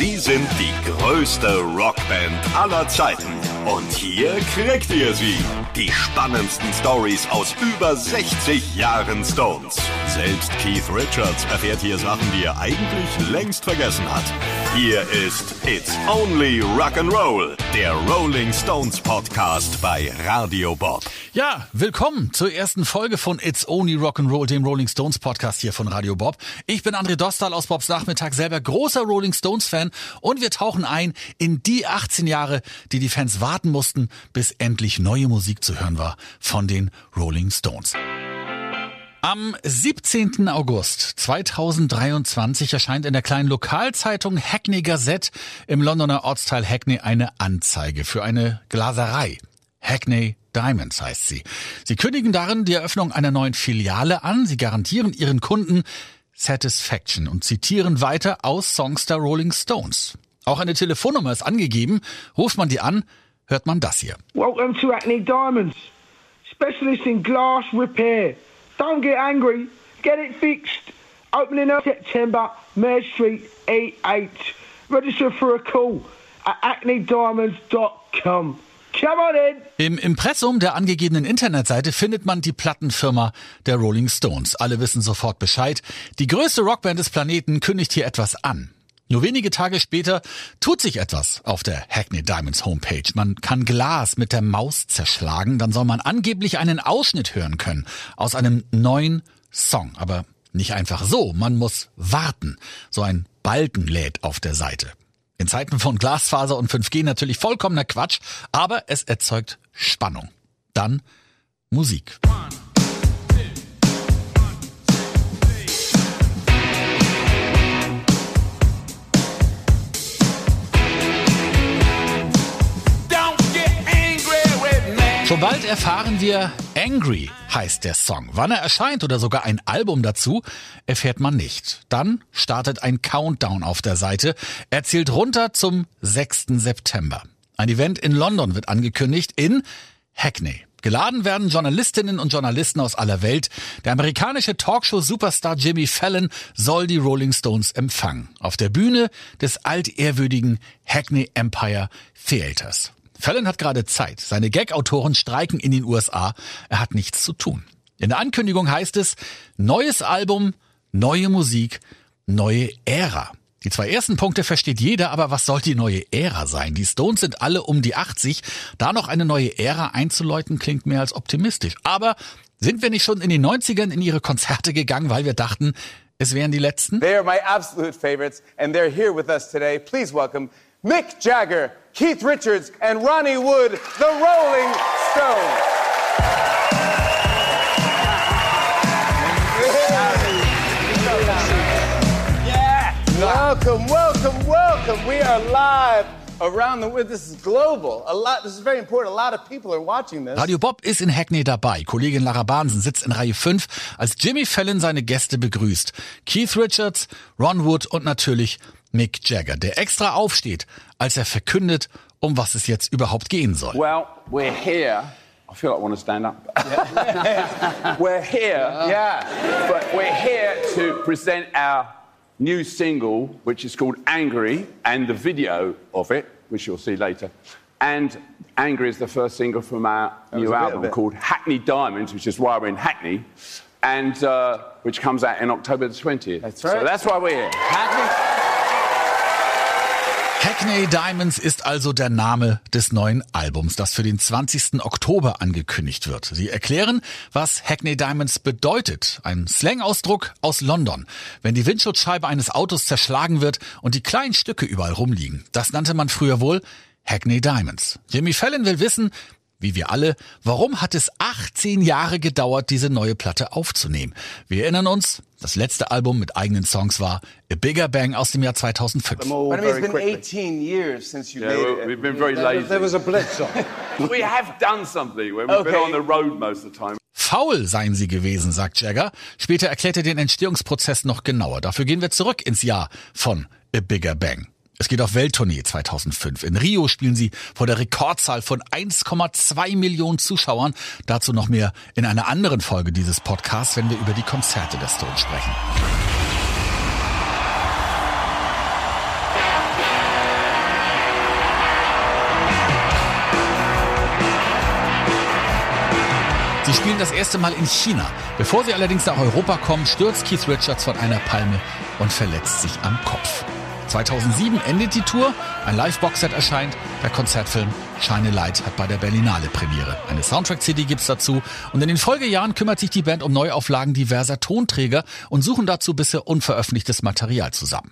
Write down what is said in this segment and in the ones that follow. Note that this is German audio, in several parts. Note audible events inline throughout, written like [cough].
Sie sind die größte Rockband aller Zeiten. Und hier kriegt ihr sie. Die spannendsten Stories aus über 60 Jahren Stones. Selbst Keith Richards erfährt hier Sachen, die er eigentlich längst vergessen hat. Hier ist It's Only Rock'n'Roll, der Rolling Stones Podcast bei Radio Bob. Ja, willkommen zur ersten Folge von It's Only Rock'n'Roll, dem Rolling Stones Podcast hier von Radio Bob. Ich bin André Dostal aus Bobs Nachmittag, selber großer Rolling Stones Fan und wir tauchen ein in die 18 Jahre, die die Fans warten mussten, bis endlich neue Musik zu hören war von den Rolling Stones. Am 17. August 2023 erscheint in der kleinen Lokalzeitung Hackney Gazette im Londoner Ortsteil Hackney eine Anzeige für eine Glaserei. Hackney Diamonds heißt sie. Sie kündigen darin die Eröffnung einer neuen Filiale an. Sie garantieren ihren Kunden Satisfaction und zitieren weiter aus Songs der Rolling Stones. Auch eine Telefonnummer ist angegeben. Ruft man die an, hört man das hier. Welcome to Hackney Diamonds. Specialist in glass repair. Don't get angry. Get it fixed. Opening in September, Mare Street, E8. Register for a call at hackneydiamonds.com. Come on in. Im Impressum der angegebenen Internetseite findet man die Plattenfirma der Rolling Stones. Alle wissen sofort Bescheid. Die größte Rockband des Planeten kündigt hier etwas an. Nur wenige Tage später tut sich etwas auf der Hackney Diamonds Homepage. Man kann Glas mit der Maus zerschlagen, dann soll man angeblich einen Ausschnitt hören können aus einem neuen Song. Aber nicht einfach so, man muss warten. So ein Balken lädt auf der Seite. In Zeiten von Glasfaser und 5G natürlich vollkommener Quatsch, aber es erzeugt Spannung. Dann Musik. Schon bald erfahren wir, Angry heißt der Song. Wann er erscheint oder sogar ein Album dazu, erfährt man nicht. Dann startet ein Countdown auf der Seite. Er zählt runter zum 6. September. Ein Event in London wird angekündigt in Hackney. Geladen werden Journalistinnen und Journalisten aus aller Welt. Der amerikanische Talkshow-Superstar Jimmy Fallon soll die Rolling Stones empfangen. Auf der Bühne des altehrwürdigen Hackney Empire Theaters. Fallon hat gerade Zeit. Seine Gag-Autoren streiken in den USA. Er hat nichts zu tun. In der Ankündigung heißt es, neues Album, neue Musik, neue Ära. Die zwei ersten Punkte versteht jeder, aber was soll die neue Ära sein? Die Stones sind alle um die 80. Da noch eine neue Ära einzuläuten, klingt mehr als optimistisch. Aber sind wir nicht schon in den 90ern in ihre Konzerte gegangen, weil wir dachten, es wären die letzten? They are my absolute favorites, and they're here with us today. Please welcome Mick Jagger, Keith Richards, and Ronnie Wood, the Rolling Stones. Welcome, welcome, welcome. We are live around the world. This is global. A lot. This is very important. A lot of people are watching this. Radio Bob ist in Hackney dabei. Kollegin Lara Bahnsen sitzt in Reihe 5, als Jimmy Fallon seine Gäste begrüßt. Keith Richards, Ron Wood und natürlich Mick Jagger, der extra aufsteht, als er verkündet, um was es jetzt überhaupt gehen soll. Well, we're here. I feel like I want to stand up. [laughs] we're here. Yeah. But we're here to present our new single, which is called Angry, and the video of it, which you'll see later. And Angry is the first single from our was new a bit of album called Hackney Diamonds, which is why we're in Hackney, and uh, which comes out in October the 20th. That's So right. that's why we're here. Hackney Diamonds ist also der Name des neuen Albums, das für den 20. Oktober angekündigt wird. Sie erklären, was Hackney Diamonds bedeutet. Ein Slang-Ausdruck aus London. Wenn die Windschutzscheibe eines Autos zerschlagen wird und die kleinen Stücke überall rumliegen. Das nannte man früher wohl Hackney Diamonds. Jimmy Fallon will wissen, wie wir alle, warum hat es 18 Jahre gedauert, diese neue Platte aufzunehmen? Wir erinnern uns, das letzte Album mit eigenen Songs war A Bigger Bang aus dem Jahr 2005. But I mean, it's been 18 years since you Yeah, made we- it. we've been very There- lazy. There was a blitz on. [laughs] we have done something. We've been Okay. on the road most of the time. Faul seien sie gewesen, sagt Jagger. Später erklärt er den Entstehungsprozess noch genauer. Dafür gehen wir zurück ins Jahr von A Bigger Bang. Es geht auf Welttournee 2005. In Rio spielen sie vor der Rekordzahl von 1,2 Millionen Zuschauern. Dazu noch mehr in einer anderen Folge dieses Podcasts, wenn wir über die Konzerte der Stone sprechen. Sie spielen das erste Mal in China. Bevor sie allerdings nach Europa kommen, stürzt Keith Richards von einer Palme und verletzt sich am Kopf. 2007 endet die Tour, ein Live-Boxset erscheint, der Konzertfilm Shine Light hat bei der Berlinale Premiere. Eine Soundtrack-CD gibt's dazu und in den Folgejahren kümmert sich die Band um Neuauflagen diverser Tonträger und suchen dazu bisher unveröffentlichtes Material zusammen.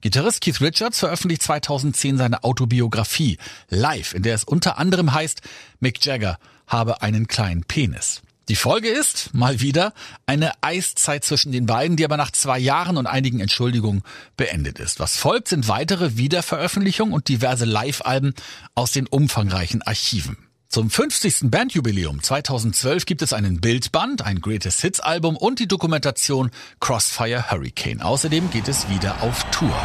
Gitarrist Keith Richards veröffentlicht 2010 seine Autobiografie Live, in der es unter anderem heißt, Mick Jagger habe einen kleinen Penis. Die Folge ist, mal wieder, eine Eiszeit zwischen den beiden, die aber nach zwei Jahren und einigen Entschuldigungen beendet ist. Was folgt, sind weitere Wiederveröffentlichungen und diverse Live-Alben aus den umfangreichen Archiven. Zum 50. Bandjubiläum 2012 gibt es einen Bildband, ein Greatest Hits Album und die Dokumentation Crossfire Hurricane. Außerdem geht es wieder auf Tour.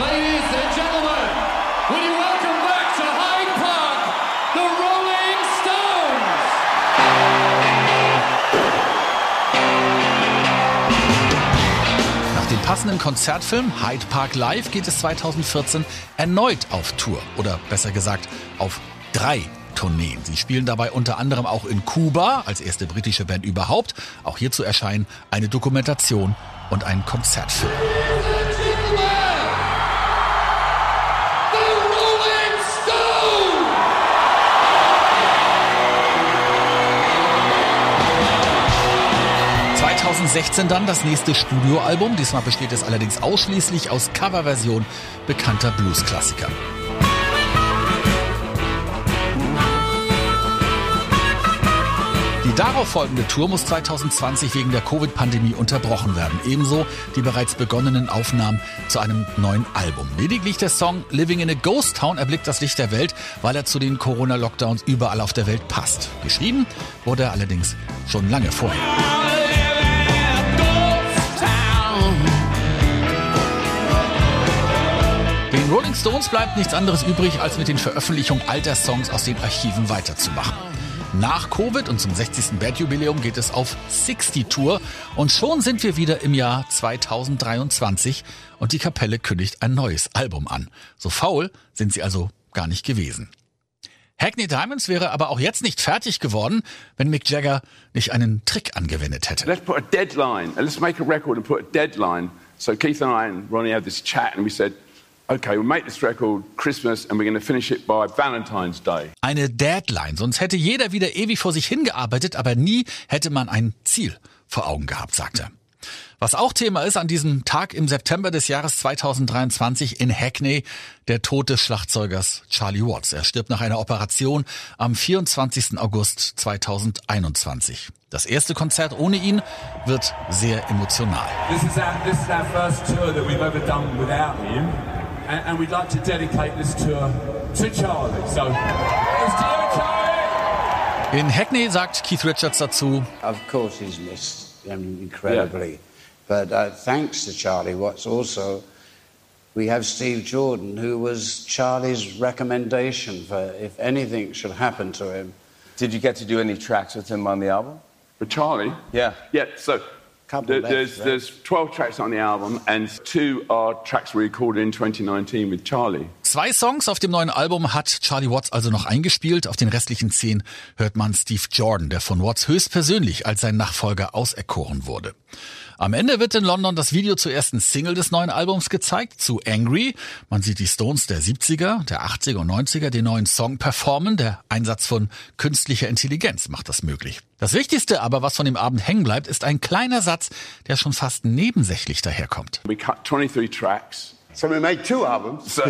Ladies passenden Konzertfilm Hyde Park Live geht es 2014 erneut auf Tour. Oder besser gesagt auf drei Tourneen. Sie spielen dabei unter anderem auch in Kuba als erste britische Band überhaupt. Auch hierzu erscheinen eine Dokumentation und ein Konzertfilm. 2016 dann das nächste Studioalbum. Diesmal besteht es allerdings ausschließlich aus Coverversion bekannter Bluesklassiker. Die darauf folgende Tour muss 2020 wegen der Covid-Pandemie unterbrochen werden. Ebenso die bereits begonnenen Aufnahmen zu einem neuen Album. Lediglich der Song Living in a Ghost Town erblickt das Licht der Welt, weil er zu den Corona-Lockdowns überall auf der Welt passt. Geschrieben wurde er allerdings schon lange vorher. Rolling Stones bleibt nichts anderes übrig, als mit den Veröffentlichungen alter Songs aus den Archiven weiterzumachen. Nach Covid und zum 60. Bandjubiläum geht es auf 60 Tour und schon sind wir wieder im Jahr 2023 und die Kapelle kündigt ein neues Album an. So faul sind sie also gar nicht gewesen. Hackney Diamonds wäre aber auch jetzt nicht fertig geworden, wenn Mick Jagger nicht einen Trick angewendet hätte. Let's put a deadline. Let's make a record and put a deadline. So Keith and I and Ronnie had this chat and we said, okay, we'll make this record Christmas and we're going to finish it by Valentine's Day. Eine Deadline, sonst hätte jeder wieder ewig vor sich hingearbeitet, aber nie hätte man ein Ziel vor Augen gehabt, sagt er. Was auch Thema ist an diesem Tag im September des Jahres 2023 in Hackney, der Tod des Schlagzeugers Charlie Watts. Er stirbt nach einer Operation am 24. August 2021. Das erste Konzert ohne ihn wird sehr emotional. This is our, this is our first tour that we've ever done without him, and, and we'd like to dedicate this tour to Charlie. So, it's to you, Charlie! In Hackney sagt Keith Richards dazu, Of course, he's missed incredibly. But uh, thanks to Charlie Watts, also, we have Steve Jordan, who was Charlie's recommendation for if anything should happen to him. Did you get to do any tracks with him on the album? With Charlie? Yeah. Yeah, so Couple there- there's, there's 12 tracks on the album and two are tracks we recorded in 2019 with Charlie. Zwei Songs auf dem neuen Album hat Charlie Watts also noch eingespielt. Auf den restlichen zehn hört man Steve Jordan, der von Watts höchstpersönlich als sein Nachfolger auserkoren wurde. Am Ende wird in London das Video zur ersten Single des neuen Albums gezeigt, zu Angry. Man sieht die Stones der 70er, der 80er und 90er den neuen Song performen. Der Einsatz von künstlicher Intelligenz macht das möglich. Das Wichtigste aber, was von dem Abend hängen bleibt, ist ein kleiner Satz, der schon fast nebensächlich daherkommt. We cut 23 tracks. So we made two albums. So,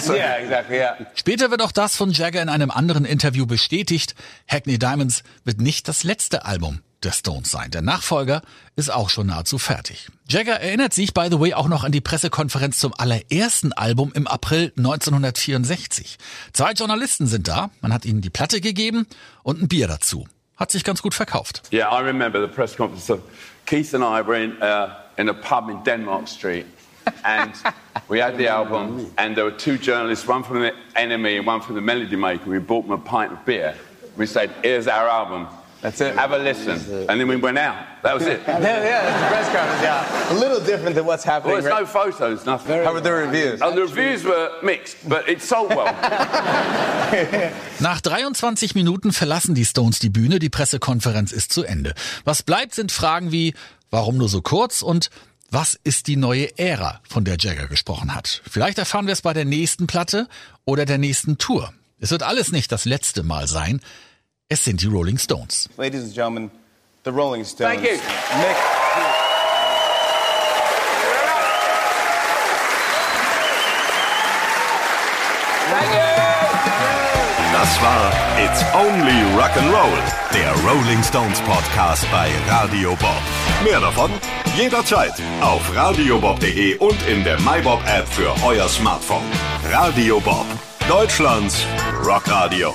so [laughs] Yeah, exactly, yeah. Später wird auch das von Jagger in einem anderen Interview bestätigt. Hackney Diamonds wird nicht das letzte Album der Stones sein. Der Nachfolger ist auch schon nahezu fertig. Jagger erinnert sich, by the way, auch noch an die Pressekonferenz zum allerersten Album im April 1964. Zwei Journalisten sind da, man hat ihnen die Platte gegeben und ein Bier dazu. Hat sich ganz gut verkauft. Yeah, I remember the press conference. So Keith and I were in, uh, in a pub in Denmark Street, and we had the album, and there were two journalists, one from the Enemy and one from the Melody Maker. We bought them a pint of beer. We said, "Here's our album," That's it. have a listen. And then we went out. That was it. [laughs] Yeah, yeah, that's the press conference. Yeah, a little different than what's happening. Well, there's right- no photos, nothing. How were the reviews? Oh, the reviews were mixed, but it sold well. [laughs] Nach 23 Minuten verlassen die Stones die Bühne, die Pressekonferenz ist zu Ende. Was bleibt, sind Fragen wie, warum nur so kurz und was ist die neue Ära, von der Jagger gesprochen hat? Vielleicht erfahren wir es bei der nächsten Platte oder der nächsten Tour. Es wird alles nicht das letzte Mal sein. Es sind die Rolling Stones. Ladies and gentlemen, the Rolling Stones. Thank you. Mick. Das war It's Only Rock'n'Roll, der Rolling Stones Podcast bei Radio Bob. Mehr davon jederzeit auf radiobob.de und in der MyBob App für euer Smartphone. Radio Bob, Deutschlands Rockradio.